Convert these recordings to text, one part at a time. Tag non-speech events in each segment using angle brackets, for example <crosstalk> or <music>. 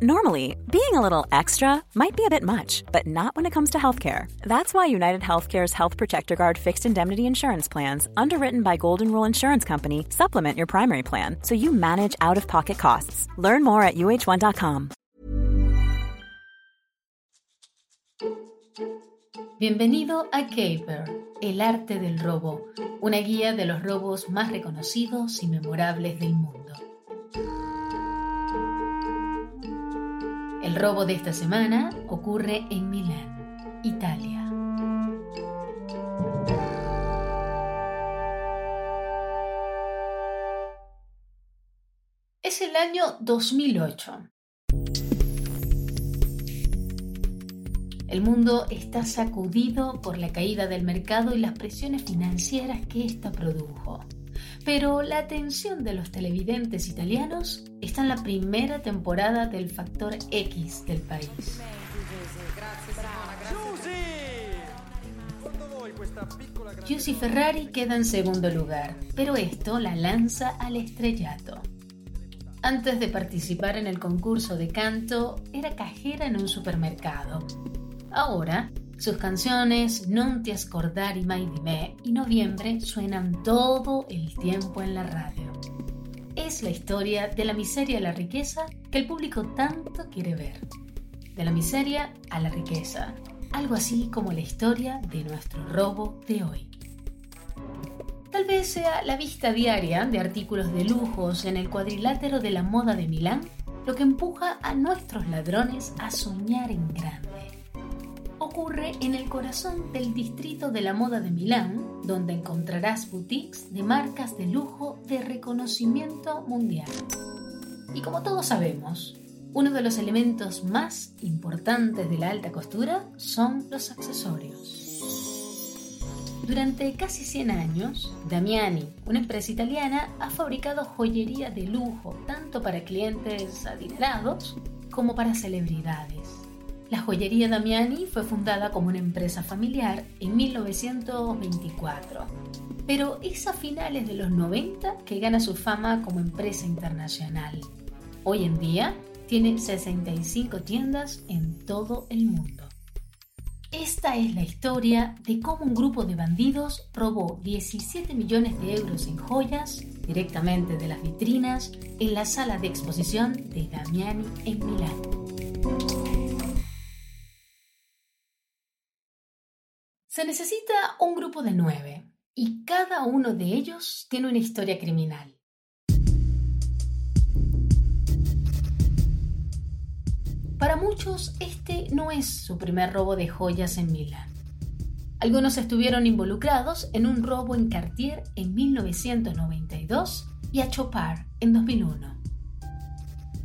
Normally, being a little extra might be a bit much, but not when it comes to healthcare. That's why United Healthcare's Health Protector Guard fixed indemnity insurance plans, underwritten by Golden Rule Insurance Company, supplement your primary plan so you manage out of pocket costs. Learn more at uh1.com. Bienvenido a Caper, el arte del robo, una guía de los robos más reconocidos y memorables del mundo. Robo de esta semana ocurre en Milán, Italia. Es el año 2008. El mundo está sacudido por la caída del mercado y las presiones financieras que ésta produjo. Pero la atención de los televidentes italianos está en la primera temporada del Factor X del país. Giusy Ferrari queda en segundo lugar, pero esto la lanza al estrellato. Antes de participar en el concurso de canto, era cajera en un supermercado. Ahora sus canciones Non ti scordari mai di me y Noviembre suenan todo el tiempo en la radio. Es la historia de la miseria a la riqueza que el público tanto quiere ver. De la miseria a la riqueza. Algo así como la historia de nuestro robo de hoy. Tal vez sea la vista diaria de artículos de lujos en el cuadrilátero de la moda de Milán lo que empuja a nuestros ladrones a soñar en grande ocurre en el corazón del distrito de la moda de Milán, donde encontrarás boutiques de marcas de lujo de reconocimiento mundial. Y como todos sabemos, uno de los elementos más importantes de la alta costura son los accesorios. Durante casi 100 años, Damiani, una empresa italiana, ha fabricado joyería de lujo tanto para clientes adinerados como para celebridades. La joyería Damiani fue fundada como una empresa familiar en 1924, pero es a finales de los 90 que gana su fama como empresa internacional. Hoy en día tiene 65 tiendas en todo el mundo. Esta es la historia de cómo un grupo de bandidos robó 17 millones de euros en joyas directamente de las vitrinas en la sala de exposición de Damiani en Milán. Se necesita un grupo de nueve y cada uno de ellos tiene una historia criminal. Para muchos, este no es su primer robo de joyas en Milán. Algunos estuvieron involucrados en un robo en Cartier en 1992 y a Chopard en 2001.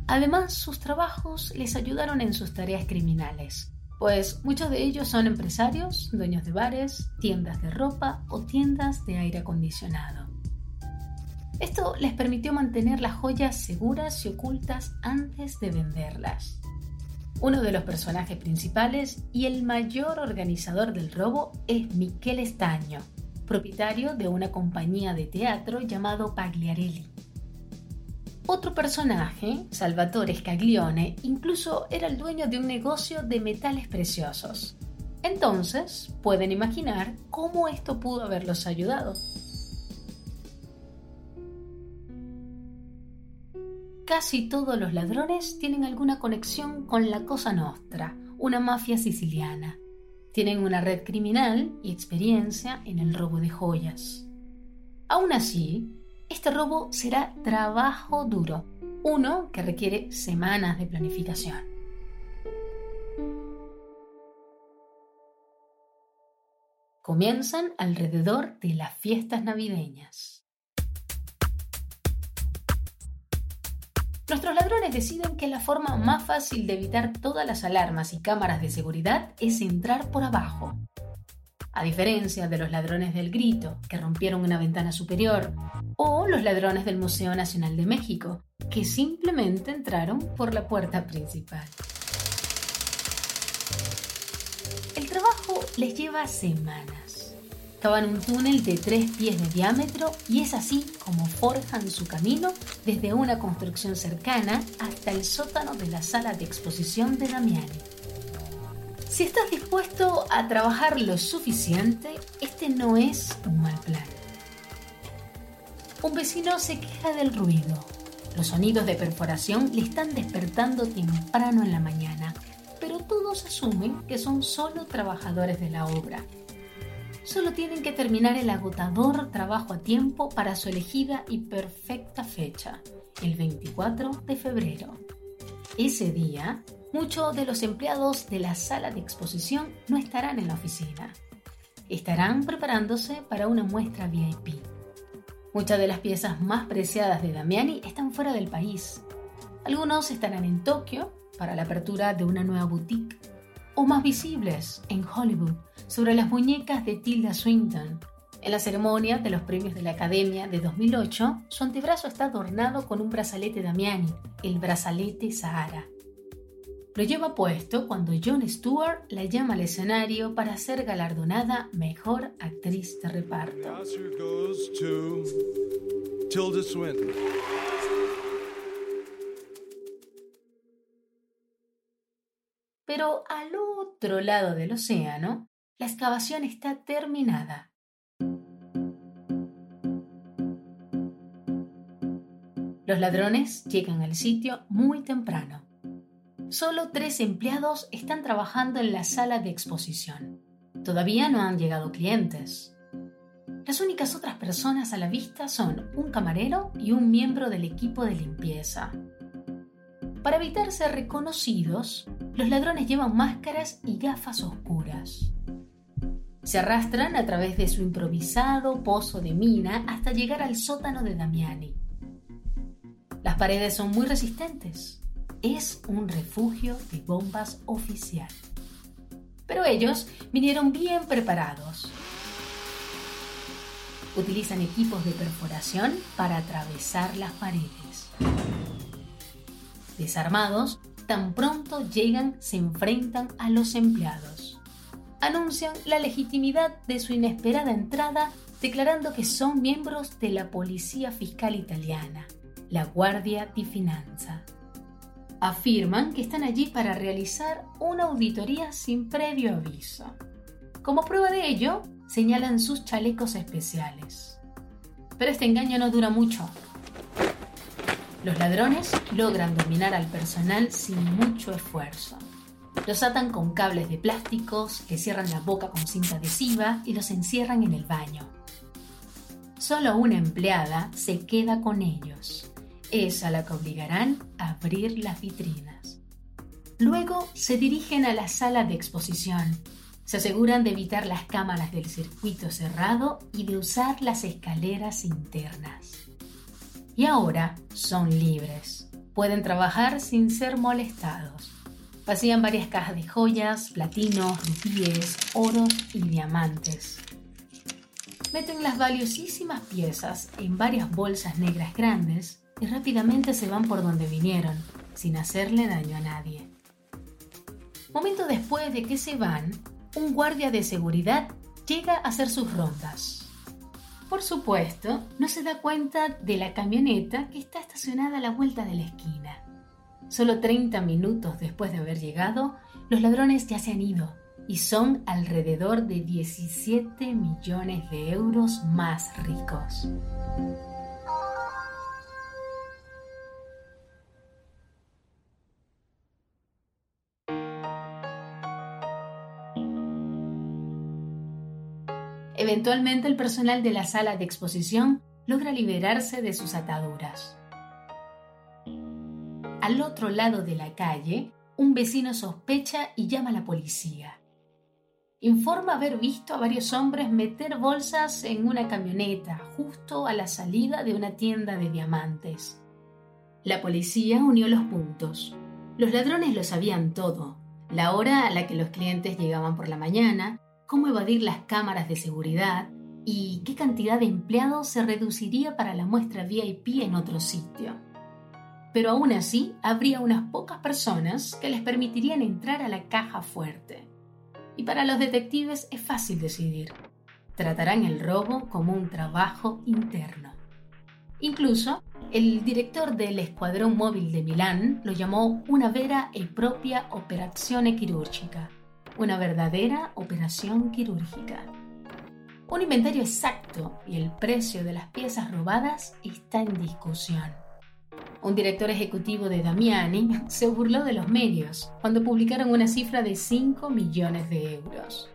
Además, sus trabajos les ayudaron en sus tareas criminales, pues muchos de ellos son empresarios, dueños de bares, tiendas de ropa o tiendas de aire acondicionado. Esto les permitió mantener las joyas seguras y ocultas antes de venderlas. Uno de los personajes principales y el mayor organizador del robo es Michele Estaño, propietario de una compañía de teatro llamado Pagliarelli. Otro personaje, Salvatore Scaglione, incluso era el dueño de un negocio de metales preciosos. Entonces, pueden imaginar cómo esto pudo haberlos ayudado. Casi todos los ladrones tienen alguna conexión con la Cosa Nostra, una mafia siciliana. Tienen una red criminal y experiencia en el robo de joyas. Aún así, este robo será trabajo duro, uno que requiere semanas de planificación. Comienzan alrededor de las fiestas navideñas. Nuestros ladrones deciden que la forma más fácil de evitar todas las alarmas y cámaras de seguridad es entrar por abajo, a diferencia de los ladrones del grito, que rompieron una ventana superior, o los ladrones del Museo Nacional de México, que simplemente entraron por la puerta principal. El trabajo les lleva semanas. Cavan un túnel de tres pies de diámetro y es así como forjan su camino desde una construcción cercana hasta el sótano de la sala de exposición de Damiani. Si estás dispuesto a trabajar lo suficiente, este no es un mal plan. Un vecino se queja del ruido. Los sonidos de perforación le están despertando temprano en la mañana, pero todos asumen que son solo trabajadores de la obra solo tienen que terminar el agotador trabajo a tiempo para su elegida y perfecta fecha, el 24 de febrero. Ese día, muchos de los empleados de la sala de exposición no estarán en la oficina. Estarán preparándose para una muestra VIP. Muchas de las piezas más preciadas de Damiani están fuera del país. Algunos estarán en Tokio para la apertura de una nueva boutique o más visibles en Hollywood sobre las muñecas de Tilda Swinton. En la ceremonia de los premios de la Academia de 2008, su antebrazo está adornado con un brazalete Damiani, el brazalete Sahara. Lo lleva puesto cuando Jon Stewart la llama al escenario para ser galardonada Mejor Actriz de Reparto. Pero al otro lado del océano, la excavación está terminada. Los ladrones llegan al sitio muy temprano. Solo tres empleados están trabajando en la sala de exposición. Todavía no han llegado clientes. Las únicas otras personas a la vista son un camarero y un miembro del equipo de limpieza. Para evitar ser reconocidos, los ladrones llevan máscaras y gafas oscuras. Se arrastran a través de su improvisado pozo de mina hasta llegar al sótano de Damiani. Las paredes son muy resistentes. Es un refugio de bombas oficial. Pero ellos vinieron bien preparados. Utilizan equipos de perforación para atravesar las paredes. Desarmados, tan pronto llegan se enfrentan a los empleados. Anuncian la legitimidad de su inesperada entrada declarando que son miembros de la Policía Fiscal Italiana, la Guardia di Finanza. Afirman que están allí para realizar una auditoría sin previo aviso. Como prueba de ello, señalan sus chalecos especiales. Pero este engaño no dura mucho. Los ladrones logran dominar al personal sin mucho esfuerzo. Los atan con cables de plásticos, les cierran la boca con cinta adhesiva y los encierran en el baño. Solo una empleada se queda con ellos. Es a la que obligarán a abrir las vitrinas. Luego se dirigen a la sala de exposición. Se aseguran de evitar las cámaras del circuito cerrado y de usar las escaleras internas y ahora son libres. Pueden trabajar sin ser molestados. Vacían varias cajas de joyas, platinos, rubíes, oros y diamantes. Meten las valiosísimas piezas en varias bolsas negras grandes y rápidamente se van por donde vinieron, sin hacerle daño a nadie. Momento después de que se van, un guardia de seguridad llega a hacer sus rondas. Por supuesto, no se da cuenta de la camioneta que está estacionada a la vuelta de la esquina. Solo 30 minutos después de haber llegado, los ladrones ya se han ido y son alrededor de 17 millones de euros más ricos. Eventualmente el personal de la sala de exposición logra liberarse de sus ataduras. Al otro lado de la calle, un vecino sospecha y llama a la policía. Informa haber visto a varios hombres meter bolsas en una camioneta justo a la salida de una tienda de diamantes. La policía unió los puntos. Los ladrones lo sabían todo, la hora a la que los clientes llegaban por la mañana, cómo evadir las cámaras de seguridad y qué cantidad de empleados se reduciría para la muestra VIP en otro sitio. Pero aún así, habría unas pocas personas que les permitirían entrar a la caja fuerte. Y para los detectives es fácil decidir. tratarán el robo como un trabajo interno. Incluso, el director del Escuadrón Móvil de Milán lo llamó una vera e propia operazione quirúrgica, una verdadera operación quirúrgica. Un inventario exacto y el precio de las piezas robadas está en discusión. Un director ejecutivo de Damiani <laughs> se burló de los medios cuando publicaron una cifra de 5 millones de euros.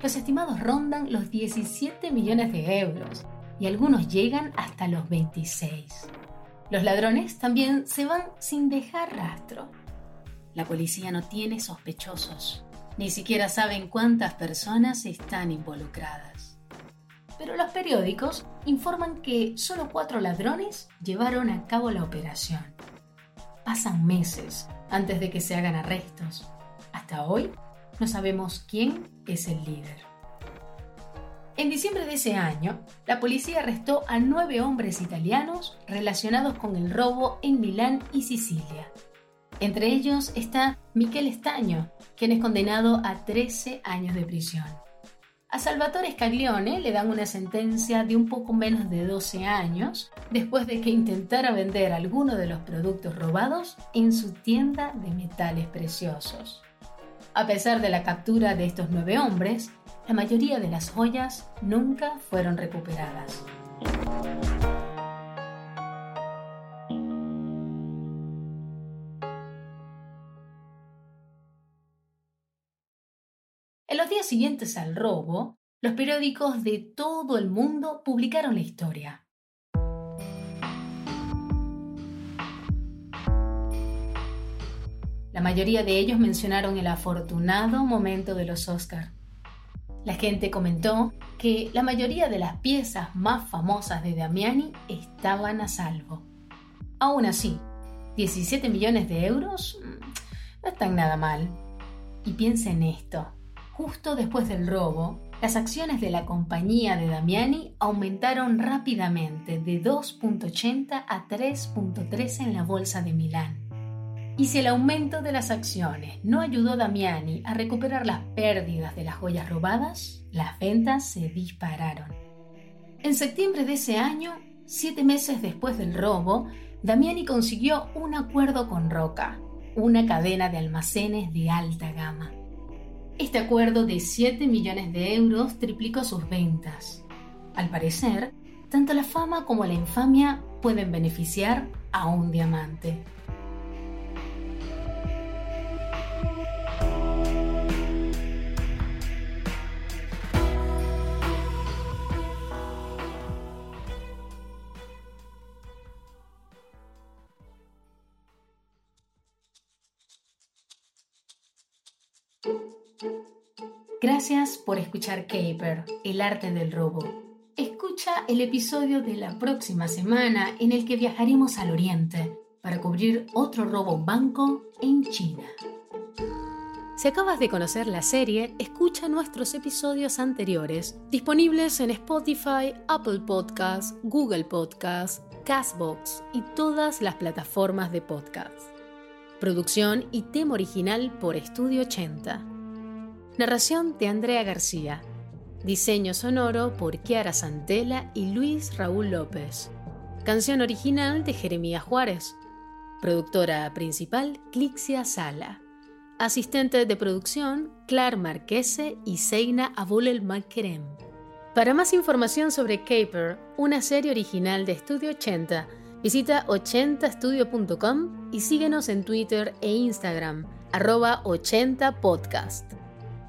Los estimados rondan los 17 millones de euros y algunos llegan hasta los 26. Los ladrones también se van sin dejar rastro. La policía no tiene sospechosos, ni siquiera saben cuántas personas están involucradas. Pero los periódicos informan que solo cuatro ladrones llevaron a cabo la operación. Pasan meses antes de que se hagan arrestos. Hasta hoy no sabemos quién es el líder. En diciembre de ese año, la policía arrestó a nueve hombres italianos relacionados con el robo en Milán y Sicilia. Entre ellos está Michele Estaño, quien es condenado a 13 años de prisión. A Salvatore Scaglione le dan una sentencia de un poco menos de 12 años después de que intentara vender alguno de los productos robados en su tienda de metales preciosos. A pesar de la captura de estos nueve hombres, la mayoría de las joyas nunca fueron recuperadas. En los días siguientes al robo, los periódicos de todo el mundo publicaron la historia. La mayoría de ellos mencionaron el afortunado momento de los Oscar, la gente comentó que la mayoría de las piezas más famosas de Damiani estaban a salvo. Aún así, 17 millones de euros mm, no están nada mal. Y piensa en esto. Justo después del robo, las acciones de la compañía de Damiani aumentaron rápidamente de 2.80 a 3.3 en la bolsa de Milán. Y si el aumento de las acciones no ayudó a Damiani a recuperar las pérdidas de las joyas robadas, las ventas se dispararon. En septiembre de ese año, siete meses después del robo, Damiani consiguió un acuerdo con Roca, una cadena de almacenes de alta gama. Este acuerdo de 7 millones de euros triplicó sus ventas. Al parecer, tanto la fama como la infamia pueden beneficiar a un diamante. Gracias por escuchar Caper, el arte del robo. Escucha el episodio de la próxima semana en el que viajaremos al oriente para cubrir otro robo banco en China. Si acabas de conocer la serie, escucha nuestros episodios anteriores, disponibles en Spotify, Apple Podcasts, Google Podcasts, Castbox y todas las plataformas de podcast. Producción y tema original por Estudio 80. Narración de Andrea García. Diseño sonoro por Kiara Santela y Luis Raúl López. Canción original de Jeremías Juárez. Productora principal Clixia Sala. Asistente de producción Clar Marquese y Seina Abulel Malkerem. Para más información sobre Caper, una serie original de Estudio 80, visita 80estudio.com y síguenos en Twitter e Instagram, arroba 80podcast.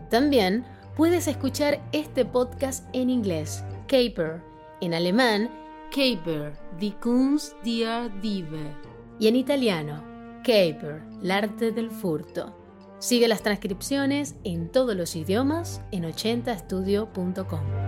También puedes escuchar este podcast en inglés, Caper, en alemán, Caper, die Kunst der Diebe, y en italiano, Caper, el arte del furto. Sigue las transcripciones en todos los idiomas en 80estudio.com.